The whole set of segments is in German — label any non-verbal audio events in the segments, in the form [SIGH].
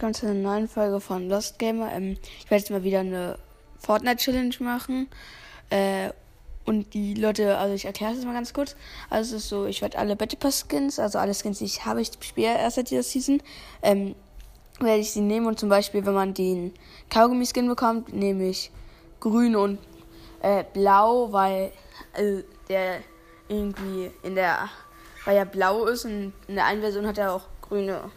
willkommen zu einer neuen Folge von Lost Gamer. Ähm, ich werde jetzt mal wieder eine Fortnite-Challenge machen. Äh, und die Leute, also ich erkläre es mal ganz kurz. Also es ist so, ich werde alle Battle Pass Skins, also alle Skins, die ich habe, ich spiele erst seit dieser Season, ähm, werde ich sie nehmen und zum Beispiel, wenn man den Kaugummi-Skin bekommt, nehme ich grün und äh, blau, weil äh, der irgendwie in der, weil er blau ist und in der einen Version hat er auch grüne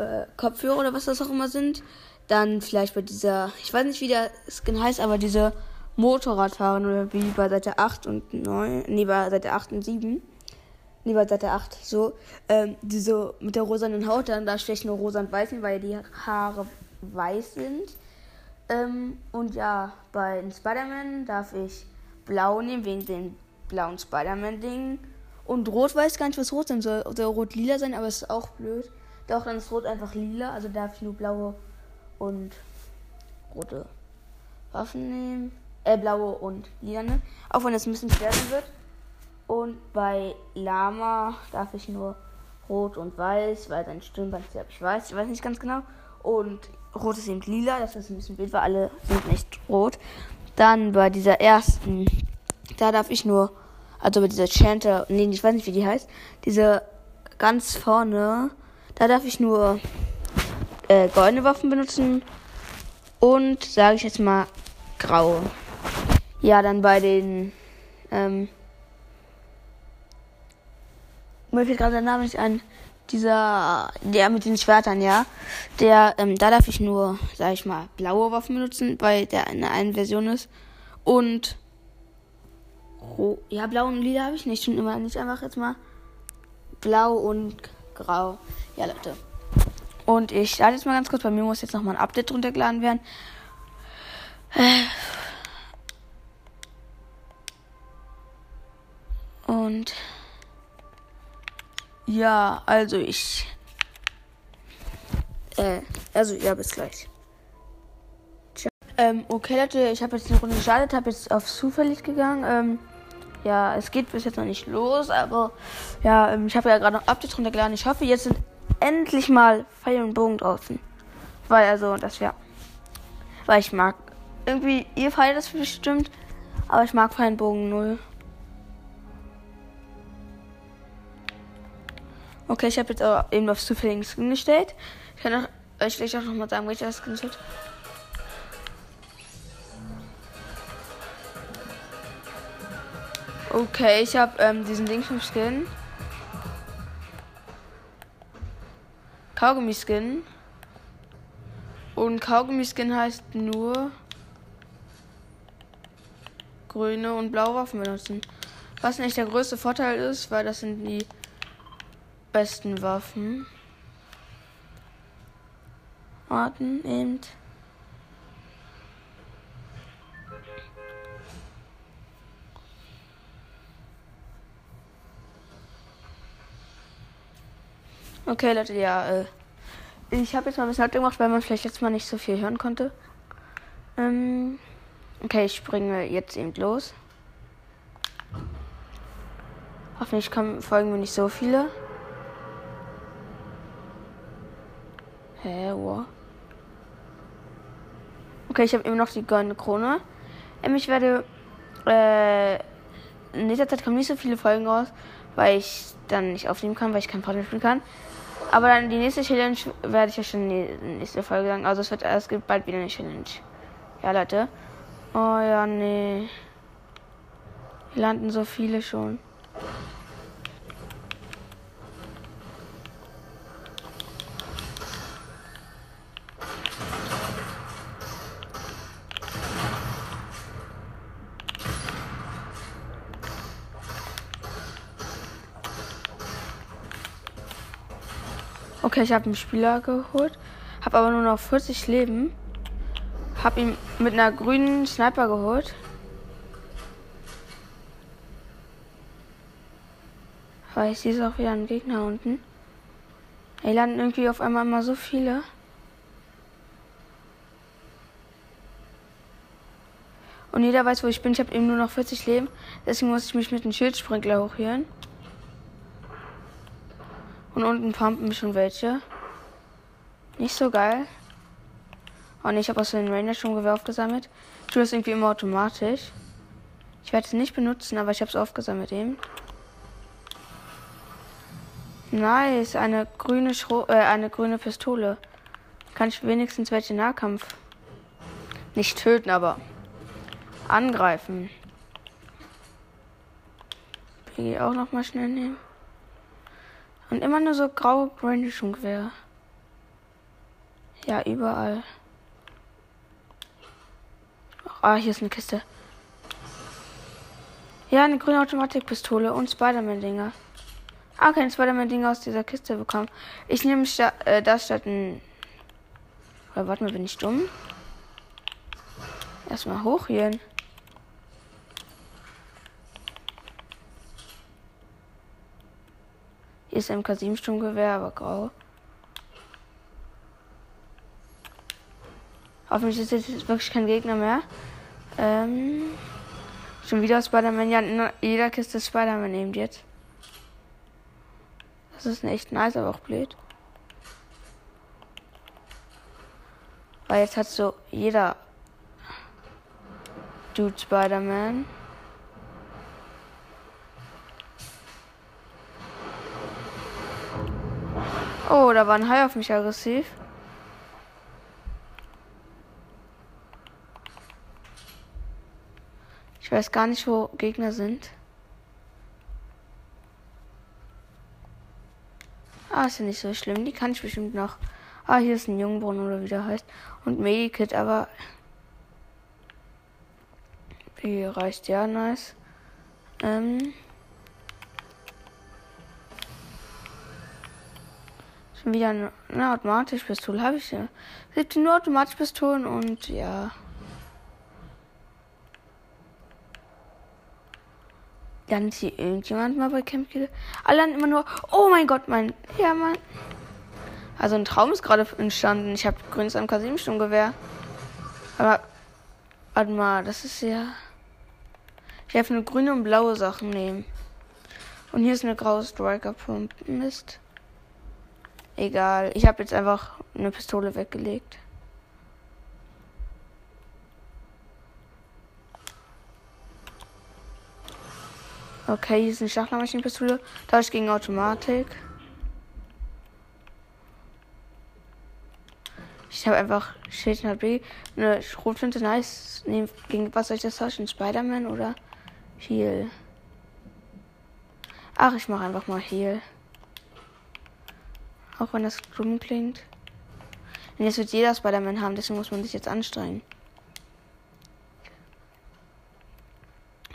äh, Kopfhörer oder was das auch immer sind. Dann vielleicht bei dieser, ich weiß nicht, wie der Skin heißt, aber diese Motorradfahren oder wie bei Seite 8 und 9, nee, bei Seite 8 und 7. Nee, bei Seite 8, so, ähm, diese mit der rosanen Haut, dann da stehe ich nur rosa und weiß, weil die Haare weiß sind. Ähm, und ja, bei Spider-Man darf ich blau nehmen, wegen den blauen Spider-Man-Dingen. Und rot weiß gar nicht, was rot sein soll. Soll rot-lila sein, aber es ist auch blöd. Doch, dann ist rot einfach lila, also darf ich nur blaue und rote Waffen nehmen. Äh, blaue und lila nehmen. Auch wenn es ein bisschen schwer wird. Und bei Lama darf ich nur rot und weiß, weil sein Stirnband ist, ich weiß, ich weiß nicht ganz genau. Und rot ist eben lila, das ist ein bisschen wild, weil alle sind nicht rot. Dann bei dieser ersten, da darf ich nur, also bei dieser Chanter, nee, ich weiß nicht, wie die heißt, diese ganz vorne, da darf ich nur äh, goldene Waffen benutzen und, sage ich jetzt mal, graue. Ja, dann bei den, ähm, mir fällt gerade der Name nicht ein, dieser, der mit den Schwertern, ja, der, ähm, da darf ich nur, sag ich mal, blaue Waffen benutzen, weil der in der einen Version ist. Und, oh, ja, blau und lila habe ich nicht schon immer, nicht einfach jetzt mal blau und grau. Ja, Leute. Und ich starte jetzt mal ganz kurz. Bei mir muss jetzt nochmal ein Update runtergeladen werden. Und ja, also ich. Äh, also ja, bis gleich. Ähm, okay, Leute, ich habe jetzt eine Runde gestartet, habe jetzt auf zufällig gegangen. Ähm, ja, es geht bis jetzt noch nicht los, aber ja, ähm, ich habe ja gerade noch Updates runtergeladen. Ich hoffe, jetzt sind endlich mal Pfeil und Bogen draußen. Weil, also, das wäre. Weil ich mag. Irgendwie, ihr feiert das bestimmt, aber ich mag Pfeil und Bogen null. Okay, ich habe jetzt aber eben auf zufälligen Skin gestellt. Ich kann auch, ich will auch noch mal sagen, welcher Skin ist. Okay, ich habe ähm, diesen Ding vom Skin. Kaugummi-Skin. Und Kaugummi-Skin heißt nur grüne und blaue Waffen benutzen. Was nicht der größte Vorteil ist, weil das sind die besten Waffen. Warten, eben. Okay, Leute, ja, äh, ich habe jetzt mal ein bisschen gemacht, weil man vielleicht jetzt mal nicht so viel hören konnte. Ähm, okay, ich springe jetzt eben los. Hoffentlich kommen, folgen mir nicht so viele. Hä, wow. Okay, ich habe immer noch die goldene Krone. Ähm, ich werde, äh, in dieser Zeit kommen nicht so viele Folgen raus, weil ich dann nicht aufnehmen kann, weil ich kein Partner spielen kann. Aber dann die nächste Challenge werde ich euch schon in der nächsten Folge sagen. Also es wird, es gibt bald wieder eine Challenge. Ja, Leute. Oh ja, nee. Hier landen so viele schon. Okay, ich habe einen Spieler geholt, habe aber nur noch 40 Leben. Habe ihn mit einer grünen Sniper geholt. Aber ich sehe auch wieder einen Gegner unten. Ey, landen irgendwie auf einmal immer so viele. Und jeder weiß, wo ich bin. Ich habe eben nur noch 40 Leben. Deswegen muss ich mich mit dem Schildsprinkler hochhören. Und unten pumpen schon welche. Nicht so geil. Und ich habe aus den Ranger schon Gewehr aufgesammelt. Ich tue das irgendwie immer automatisch. Ich werde es nicht benutzen, aber ich habe es aufgesammelt eben. Nice, eine grüne Schro äh, eine grüne Pistole. Kann ich wenigstens welche Nahkampf nicht töten, aber angreifen. PG auch noch mal schnell nehmen. Und immer nur so graue Gewehr. Ja, überall. Ah, hier ist eine Kiste. Ja, eine grüne Automatikpistole und Spider-Man-Dinger. Ah, kein Spider-Man-Dinger aus dieser Kiste bekommen. Ich nehme sta äh, das statt ein. Oder warte mal, bin ich dumm? Erstmal hoch hier. Hier ist MK7 Sturmgewehr, aber grau. Hoffentlich ist jetzt wirklich kein Gegner mehr. Ähm, schon wieder Spider-Man. Ja, in jeder Kiste ist Spider-Man eben jetzt. Das ist echt nice, aber auch blöd. Weil jetzt hat so jeder Dude Spider-Man. Oh, da war ein Hai auf mich aggressiv. Ich weiß gar nicht, wo Gegner sind. Ah, ist ja nicht so schlimm. Die kann ich bestimmt noch. Ah, hier ist ein Jungbrunnen oder wie der heißt. Und Medikit, aber. Hier reicht ja nice. Ähm. Schon wieder eine, eine Automatischpistole habe ich ja. 17 nur Automatischpistolen und ja. Dann sie irgendjemand mal bei Camp Kill. Alle immer nur, oh mein Gott, mein. Ja, Mann. Also ein Traum ist gerade entstanden. Ich habe grünes MK7 Sturmgewehr. Aber. Warte mal, das ist ja. Ich darf nur grüne und blaue Sachen nehmen. Und hier ist eine graue Striker Pump. Mist. Egal. Ich habe jetzt einfach eine Pistole weggelegt. Okay, hier ist eine Schachlermaschinenpistole. Da ist gegen Automatik. Ich habe einfach Schild B. Eine Schrotflinte, nice. Nehm, gegen was soll ich das tauschen? Spider-Man oder Heal? Ach, ich mache einfach mal Heal. Auch wenn das dumm klingt. Und jetzt wird jeder Spider-Man haben, deswegen muss man sich jetzt anstrengen.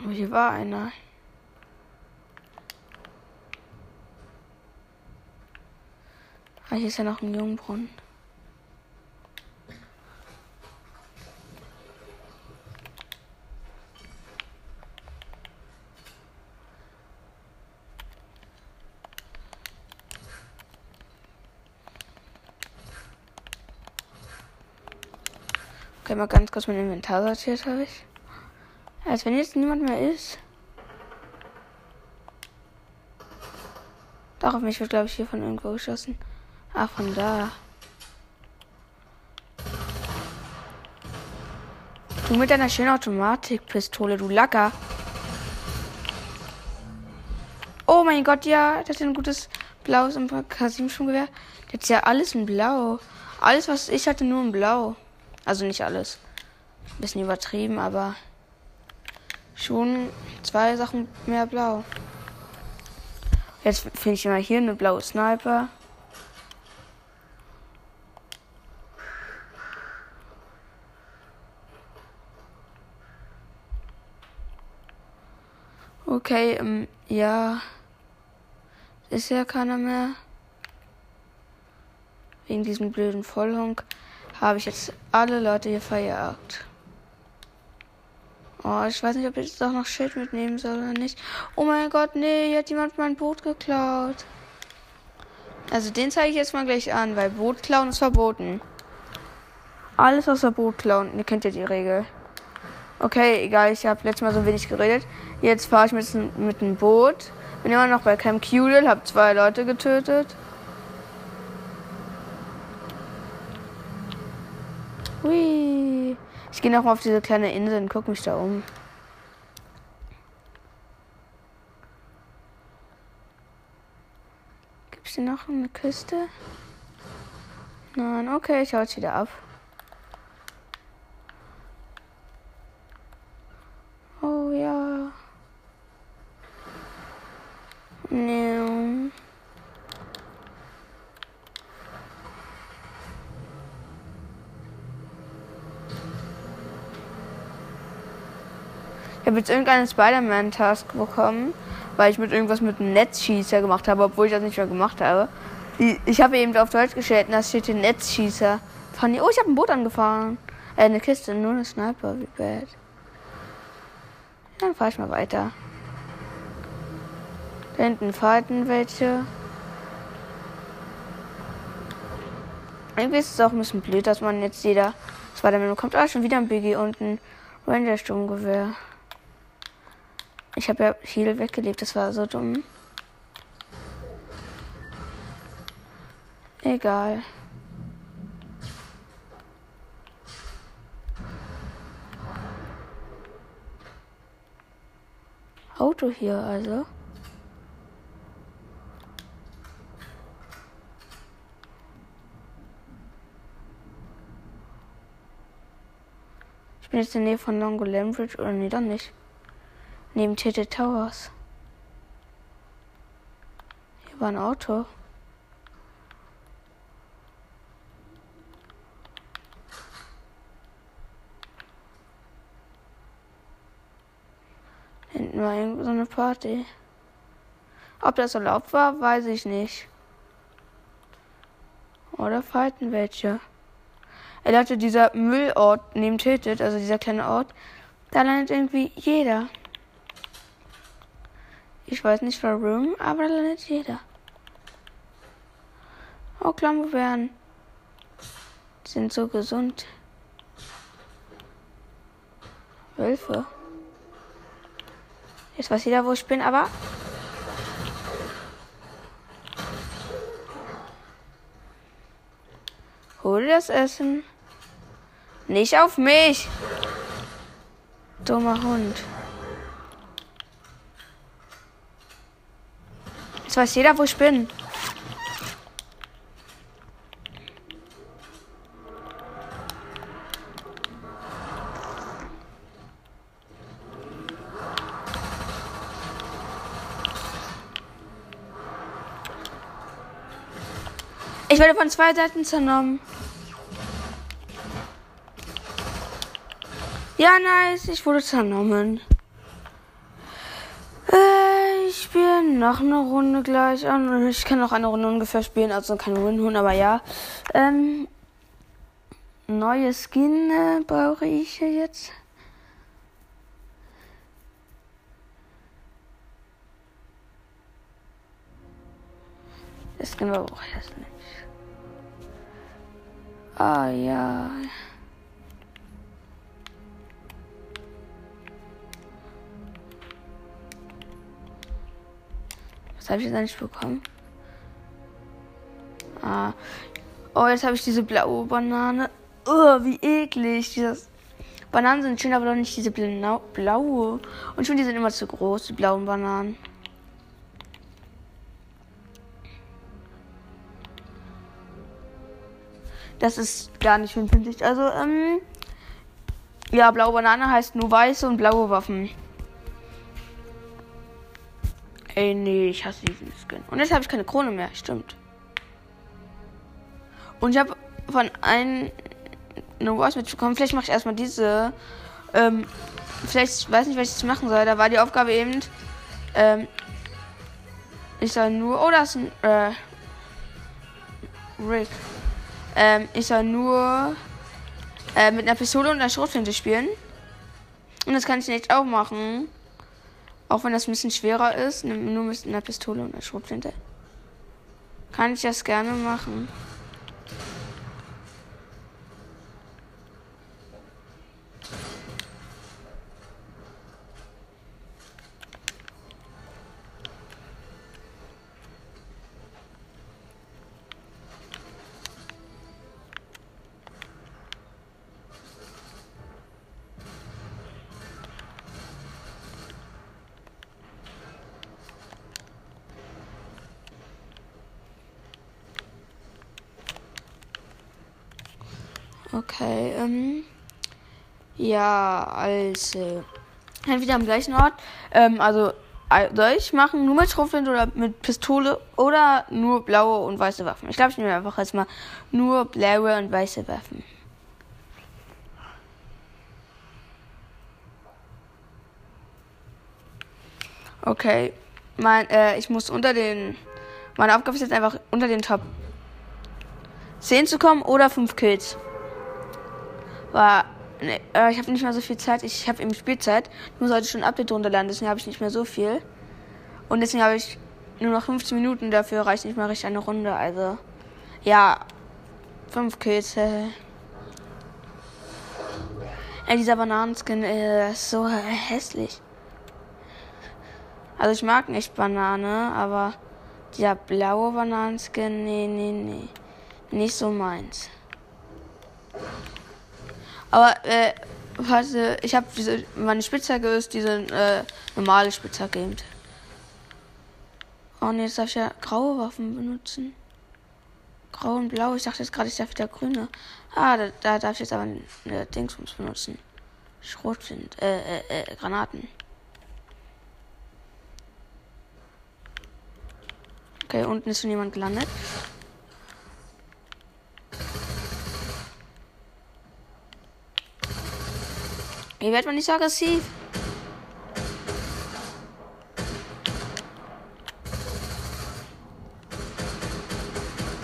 Aber hier war einer. Ah, hier ist ja noch ein Jungbrunnen. Mal ganz kurz mein Inventar sortiert habe ich. Als wenn jetzt niemand mehr ist. Doch, auf mich wird, glaube ich, hier von irgendwo geschossen. Ah, von da. Du mit deiner schönen Automatikpistole, du Lacker. Oh mein Gott, ja, das ist ein gutes blaues K7-Gewehr. Das ist ja alles in blau. Alles, was ich hatte, nur in blau. Also nicht alles. Bisschen übertrieben, aber schon zwei Sachen mehr blau. Jetzt finde ich immer hier eine blaue Sniper. Okay, ähm, ja. Ist ja keiner mehr. Wegen diesem blöden Vollhonk habe ich jetzt alle Leute hier verjagt. Oh, ich weiß nicht, ob ich jetzt auch noch Schild mitnehmen soll oder nicht. Oh mein Gott, nee, hier hat jemand mein Boot geklaut. Also den zeige ich jetzt mal gleich an, weil Boot klauen ist verboten. Alles außer Boot klauen. Ihr kennt ja die Regel. Okay, egal, ich habe letztes Mal so wenig geredet. Jetzt fahre ich mit, mit einem Boot. Bin immer noch bei Camp Cudel, habe zwei Leute getötet. Ich gehe nochmal auf diese kleine Insel und gucke mich da um. Gibt es hier noch eine Küste? Nein, okay, ich hau jetzt wieder ab. Oh ja. Nee. Ich habe jetzt irgendeinen Spider-Man-Task bekommen, weil ich mit irgendwas mit einem Netzschießer gemacht habe, obwohl ich das nicht mehr gemacht habe. Ich habe eben auf Deutsch gestellt, da steht hier Netzschießer. Funny. Oh, ich habe ein Boot angefahren. Äh, eine Kiste, nur eine Sniper, wie bad. Dann fahre ich mal weiter. Da hinten falten welche. Irgendwie ist es auch ein bisschen blöd, dass man jetzt jeder Spider-Man bekommt. Ah, schon wieder ein BG und ein Ranger-Sturmgewehr. Ich habe ja viel weggelegt, das war so dumm. Egal. Auto hier also. Ich bin jetzt in der Nähe von Longo Bridge oder nee, dann nicht. Neben Tete Towers. Hier war ein Auto. Hinten war irgendwo so eine Party. Ob das erlaubt war, weiß ich nicht. Oder falten welche. Er dachte, dieser Müllort neben Tilted, also dieser kleine Ort, da landet irgendwie jeder. Ich weiß nicht warum, aber da landet jeder. Oh, Klammerbeeren. Sind so gesund. Wölfe. Jetzt weiß jeder, wo ich bin, aber. Hol das Essen. Nicht auf mich. Dummer Hund. Jetzt weiß jeder, wo ich bin. Ich werde von zwei Seiten zernommen. Ja, nice. Ich wurde zernommen. Noch eine Runde gleich an. Ich kann noch eine Runde ungefähr spielen, also kein Win-Hun, aber ja. Ähm, neue Skin äh, brauche ich jetzt. Das Skin brauche ich jetzt nicht. Ah ja. Was habe ich jetzt eigentlich bekommen? Ah. Oh, jetzt habe ich diese blaue Banane. Oh, wie eklig. Dieses Bananen sind schön, aber doch nicht diese blaue. Und schon die sind immer zu groß, die blauen Bananen. Das ist gar nicht schön, finde ich. Also, ähm. Ja, blaue Banane heißt nur weiße und blaue Waffen. Ey, nee, ich hasse diesen Skin. Und jetzt habe ich keine Krone mehr, stimmt. Und ich habe von einem eine Voice mitbekommen. Vielleicht mache ich erstmal diese. Ähm, vielleicht weiß nicht, was ich machen soll. Da war die Aufgabe eben. Ähm, ich soll nur. Oh, das ist ein. Äh, Rick. Ähm, ich soll nur äh, mit einer Pistole und einer Schrotflinte spielen. Und das kann ich nicht auch machen. Auch wenn das ein bisschen schwerer ist, nur mit einer Pistole und einer Schrotflinte. Kann ich das gerne machen. Okay, ähm. Ja, also. Entweder am gleichen Ort. Ähm, also, soll ich machen nur mit Schrotflinte oder mit Pistole oder nur blaue und weiße Waffen? Ich glaube, ich nehme einfach jetzt mal nur blaue und weiße Waffen. Okay. Mein, äh, ich muss unter den. Meine Aufgabe ist jetzt einfach unter den Top 10 zu kommen oder 5 Kills. War. Nee, äh, ich habe nicht mehr so viel Zeit. Ich habe eben Spielzeit. Muss heute schon ein Update runterladen, deswegen habe ich nicht mehr so viel. Und deswegen habe ich nur noch 15 Minuten. Dafür reicht nicht mal richtig eine Runde. Also. Ja. 5 Kills. Äh. Dieser Bananenskin äh, ist so hässlich. Also ich mag nicht Banane, aber dieser blaue Bananenskin, nee, nee, nee. Nicht so meins. Aber, äh, warte, ich habe diese, meine Spitzhacke ist diese äh, normale Spitzhacke eben. Oh ne, jetzt darf ich ja graue Waffen benutzen. Grau und blau. Ich dachte jetzt gerade, ich darf wieder grüne. Ah, da, da darf ich jetzt aber eine Dingsbums benutzen. Schrotflint, äh, äh, äh, Granaten. Okay, unten ist schon jemand gelandet. Hier wird man nicht so aggressiv.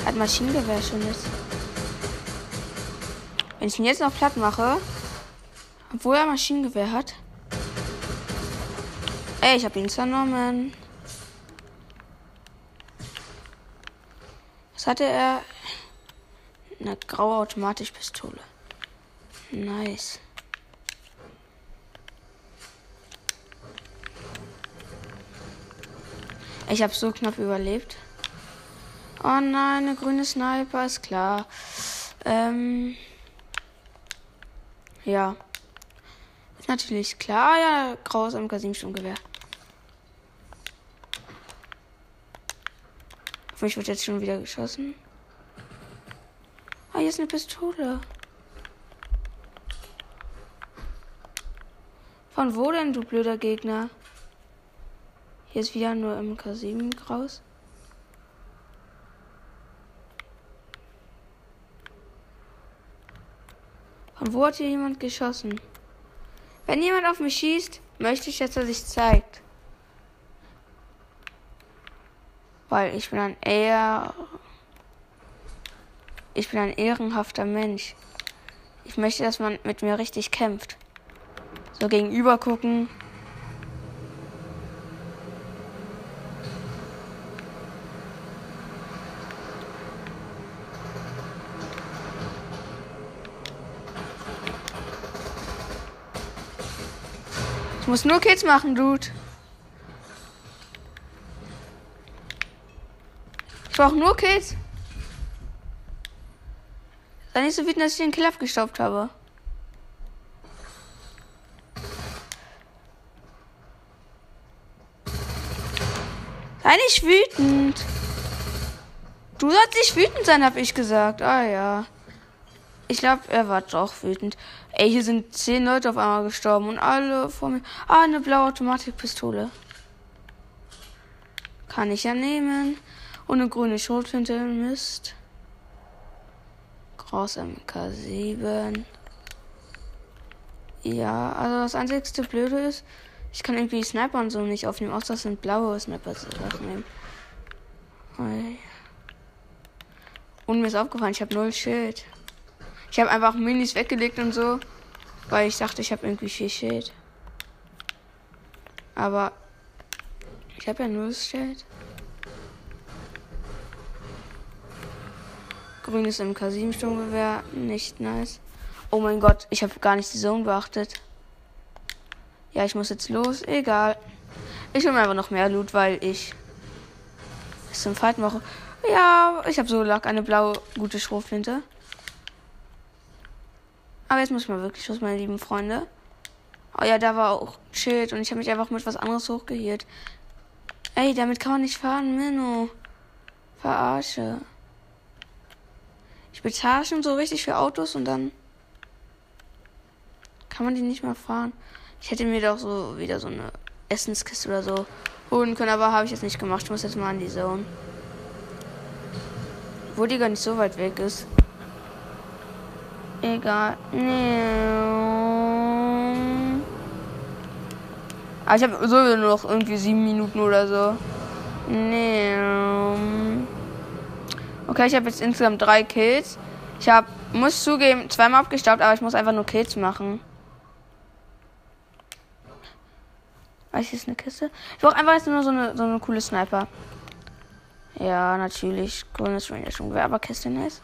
Hat Maschinengewehr schon jetzt. Wenn ich ihn jetzt noch platt mache, obwohl er Maschinengewehr hat. Ey, ich hab ihn zernommen. Was hatte er? Eine graue Automatischpistole. Nice. Ich habe so knapp überlebt. Oh nein, eine grüne Sniper ist klar. Ähm. Ja. Ist natürlich klar. Ja, graues MK7-Sturmgewehr. Auf mich wird jetzt schon wieder geschossen. Ah, hier ist eine Pistole. Von wo denn, du blöder Gegner? Hier ist wieder nur MK7 raus. Von wo hat hier jemand geschossen? Wenn jemand auf mich schießt, möchte ich, dass er sich zeigt. Weil ich bin ein eher. Ich bin ein ehrenhafter Mensch. Ich möchte, dass man mit mir richtig kämpft. So gegenüber gucken. Ich muss nur Kids machen, Dude. Ich brauche nur Kills. Sei nicht so wütend, dass ich den Kill abgestaubt habe. Sei nicht wütend. Du sollst nicht wütend sein, hab ich gesagt. Ah ja. Ich glaube, er war doch wütend. Ey, hier sind zehn Leute auf einmal gestorben und alle vor mir. Ah, eine blaue Automatikpistole. Kann ich ja nehmen. Und eine grüne Schrotflinte Mist. Groß MK7. Ja, also das einzigste Blöde ist, ich kann irgendwie Sniper und so nicht aufnehmen, außer das sind blaue Sniper aufnehmen. Und mir ist aufgefallen, ich habe null Schild. Ich habe einfach Minis weggelegt und so, weil ich dachte, ich habe irgendwie viel Schild. Aber ich habe ja null Schild. Grünes MK7 Sturmgewehr, nicht nice. Oh mein Gott, ich habe gar nicht die Zone beachtet. Ja, ich muss jetzt los. Egal. Ich will mir einfach noch mehr Loot, weil ich bis zum Fight mache. Ja, ich habe so lag eine blaue gute Schrotflinte. Aber jetzt muss ich mal wirklich los, meine lieben Freunde. Oh ja, da war auch Schild und ich habe mich einfach mit was anderes hochgehielt. Ey, damit kann man nicht fahren, Menno. Verarsche. Ich bezahle schon so richtig für Autos und dann kann man die nicht mal fahren? Ich hätte mir doch so wieder so eine Essenskiste oder so holen können, aber habe ich jetzt nicht gemacht. Ich muss jetzt mal an die Zone. Wo die gar nicht so weit weg ist. Egal. Nee. Aber ich habe sowieso nur noch irgendwie sieben Minuten oder so. Nee. Okay, ich habe jetzt insgesamt drei Kills. Ich habe, muss zugeben, zweimal abgestaubt, aber ich muss einfach nur Kills machen. Was ist eine Kiste? Ich brauche einfach jetzt nur so eine, so eine coole Sniper. Ja, natürlich. Grünes Ranger schon Werberkiste ist.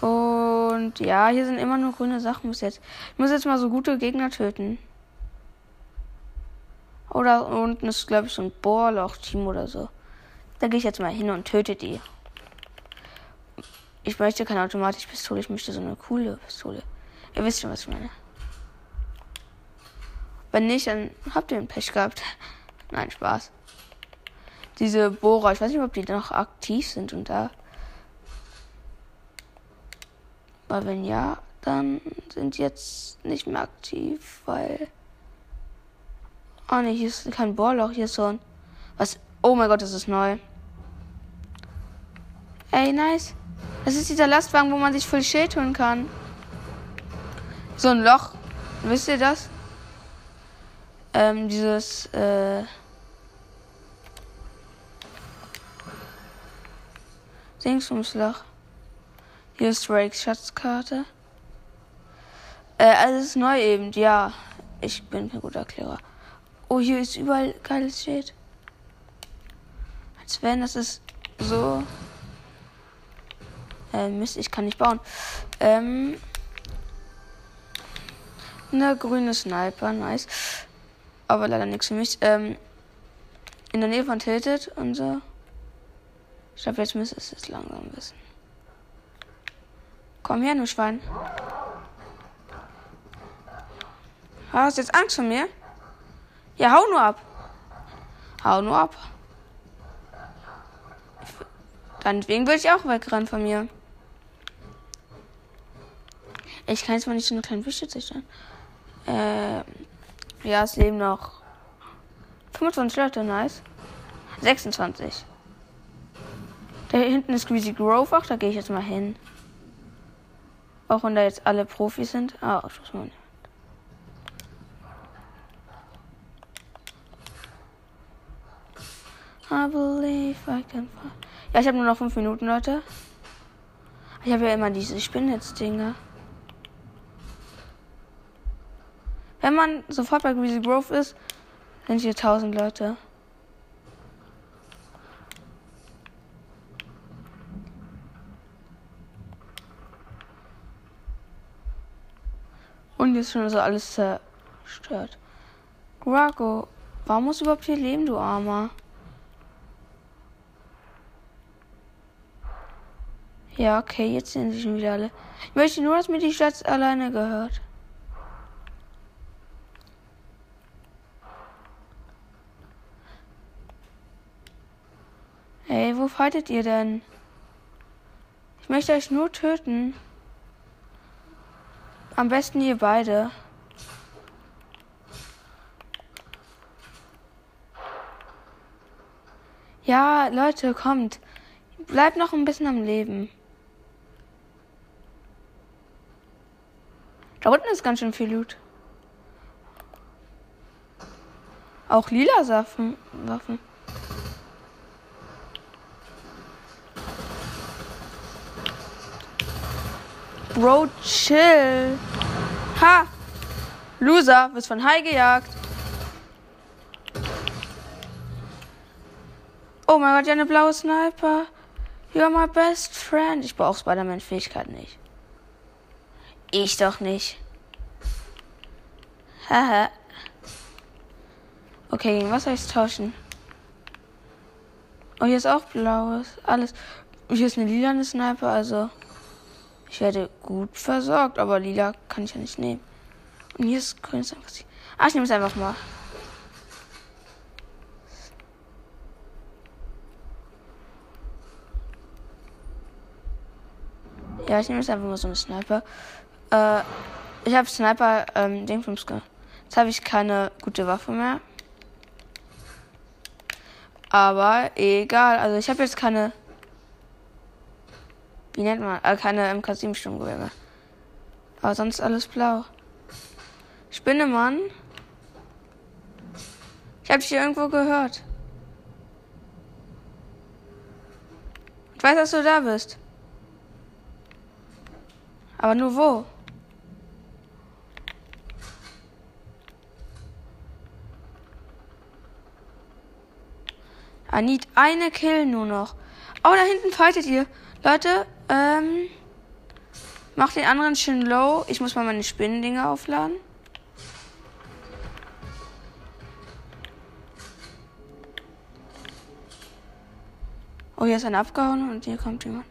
Und ja, hier sind immer nur grüne Sachen bis jetzt. Ich muss jetzt mal so gute Gegner töten. Oder unten ist, glaube ich, so ein Bohrloch-Team oder so. Da gehe ich jetzt mal hin und töte die. Ich möchte keine automatische Pistole, ich möchte so eine coole Pistole. Ihr wisst schon, was ich meine. Wenn nicht, dann habt ihr ein Pech gehabt. [LAUGHS] Nein, Spaß. Diese Bohrer, ich weiß nicht, ob die noch aktiv sind und da. Aber wenn ja, dann sind jetzt nicht mehr aktiv, weil. Oh ne, hier ist kein Bohrloch, hier ist so ein. Was? Oh mein Gott, das ist neu. Ey, nice. Das ist dieser Lastwagen, wo man sich voll Schild holen kann. So ein Loch. Wisst ihr das? ähm, dieses äh, Dingsumsloch. Hier ist Drakes Schatzkarte. Äh, alles ist neu eben, ja. Ich bin kein guter Erklärer. Oh, hier ist überall geiles Shit. Als wenn das ist so. Äh, Mist, ich kann nicht bauen. Ähm. Eine grüne Sniper, nice aber leider nichts für mich. Ähm, in der Nähe von Tilted und so. Ich glaube, jetzt müsste es langsam wissen. Komm her, du Schwein. Hast du jetzt Angst vor mir? Ja, hau nur ab. Hau nur ab. Deinetwegen würde ich auch wegrennen von mir. Ich kann jetzt mal nicht so eine kleine Büsche zerstören. Ähm. Ja, es leben noch 25 Leute, nice. 26. Da hinten ist Greasy Grove, ach, da gehe ich jetzt mal hin. Auch wenn da jetzt alle Profis sind. Ah, Schuss mal. I believe I can fly. Ja, ich habe nur noch 5 Minuten, Leute. Ich habe ja immer diese Spinnnetz-Dinger. Wenn man sofort bei Greasy Grove ist, sind hier 1000 Leute. Und jetzt schon so alles zerstört. Grago, warum musst du überhaupt hier leben, du Armer? Ja, okay, jetzt sind sie schon wieder alle. Ich möchte nur, dass mir die Stadt alleine gehört. Ey, wo fightet ihr denn? Ich möchte euch nur töten. Am besten ihr beide. Ja, Leute, kommt. Bleibt noch ein bisschen am Leben. Da unten ist ganz schön viel Loot. Auch lila Waffen. Bro, chill. Ha! Loser, wirst von Hai gejagt. Oh mein Gott, ja, eine blaue Sniper. You're my best friend. Ich brauche Spider-Man-Fähigkeit nicht. Ich doch nicht. [LAUGHS] Haha. okay, gegen was soll ich tauschen? Oh, hier ist auch blaues. Alles. Hier ist eine lila Sniper, also. Ich werde gut versorgt, aber lila kann ich ja nicht nehmen. Und hier ist grünes einfach. Ah, ich nehme es einfach mal. Ja, ich nehme jetzt einfach mal so einen Sniper. Äh, Ich habe Sniper, ähm, Dingsbums Jetzt habe ich keine gute Waffe mehr. Aber egal. Also ich habe jetzt keine. Wie nennt man? Äh, keine MK7-Sturmgewehre. Aber sonst alles blau. Spinnemann. Ich habe dich hier irgendwo gehört. Ich weiß, dass du da bist. Aber nur wo? Need eine Kill nur noch. Oh, da hinten fightet ihr. Leute, ähm. Macht den anderen schön low. Ich muss mal meine Spinnendinger aufladen. Oh, hier ist einer abgehauen und hier kommt jemand.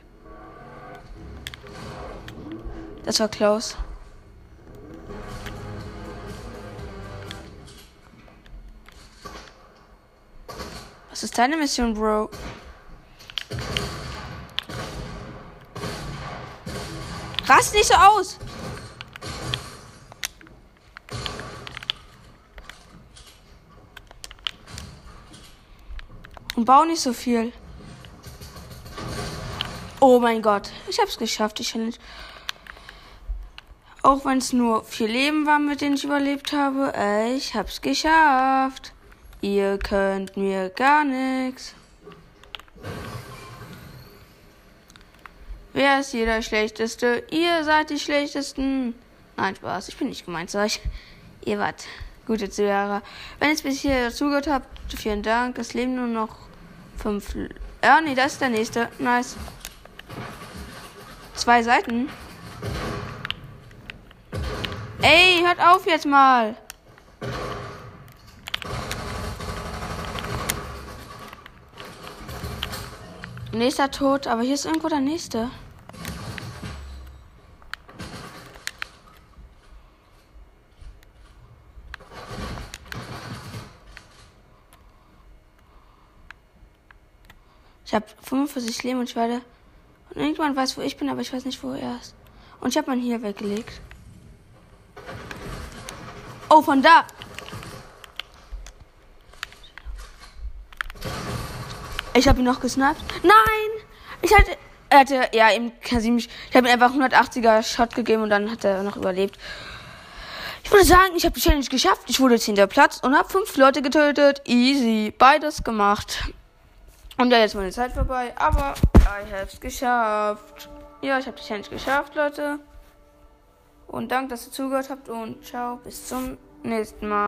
Das war close. Was ist deine Mission, Bro? Rast nicht so aus! Und bau nicht so viel. Oh mein Gott, ich hab's geschafft, die Challenge. Auch wenn es nur vier Leben waren, mit denen ich überlebt habe, ich hab's geschafft. Ihr könnt mir gar nichts. Wer ist hier der Schlechteste? Ihr seid die Schlechtesten. Nein, Spaß. Ich bin nicht gemeint, sag ich. Ihr wart gute Zuhörer. Wenn ihr es bis hier zugehört habt, vielen Dank. Es leben nur noch fünf. Ja, nee, das ist der nächste. Nice. Zwei Seiten. Ey, hört auf jetzt mal. Nächster tot, aber hier ist irgendwo der nächste. Habe 45 Leben und ich werde. Und irgendwann weiß, wo ich bin, aber ich weiß nicht, wo er ist. Und ich habe mein hier weggelegt. Oh, von da. Ich habe ihn noch gesnappt. Nein! Ich hatte. Er hatte, ja, im Kasim. Ich habe ihm einfach 180er Shot gegeben und dann hat er noch überlebt. Ich würde sagen, ich habe die Challenge geschafft. Ich wurde 10. Platz und habe fünf Leute getötet. Easy. Beides gemacht. Und ja, jetzt meine Zeit vorbei. Aber ich habe es geschafft. Ja, ich habe die Challenge geschafft, Leute. Und danke, dass ihr zugehört habt. Und ciao, bis zum nächsten Mal.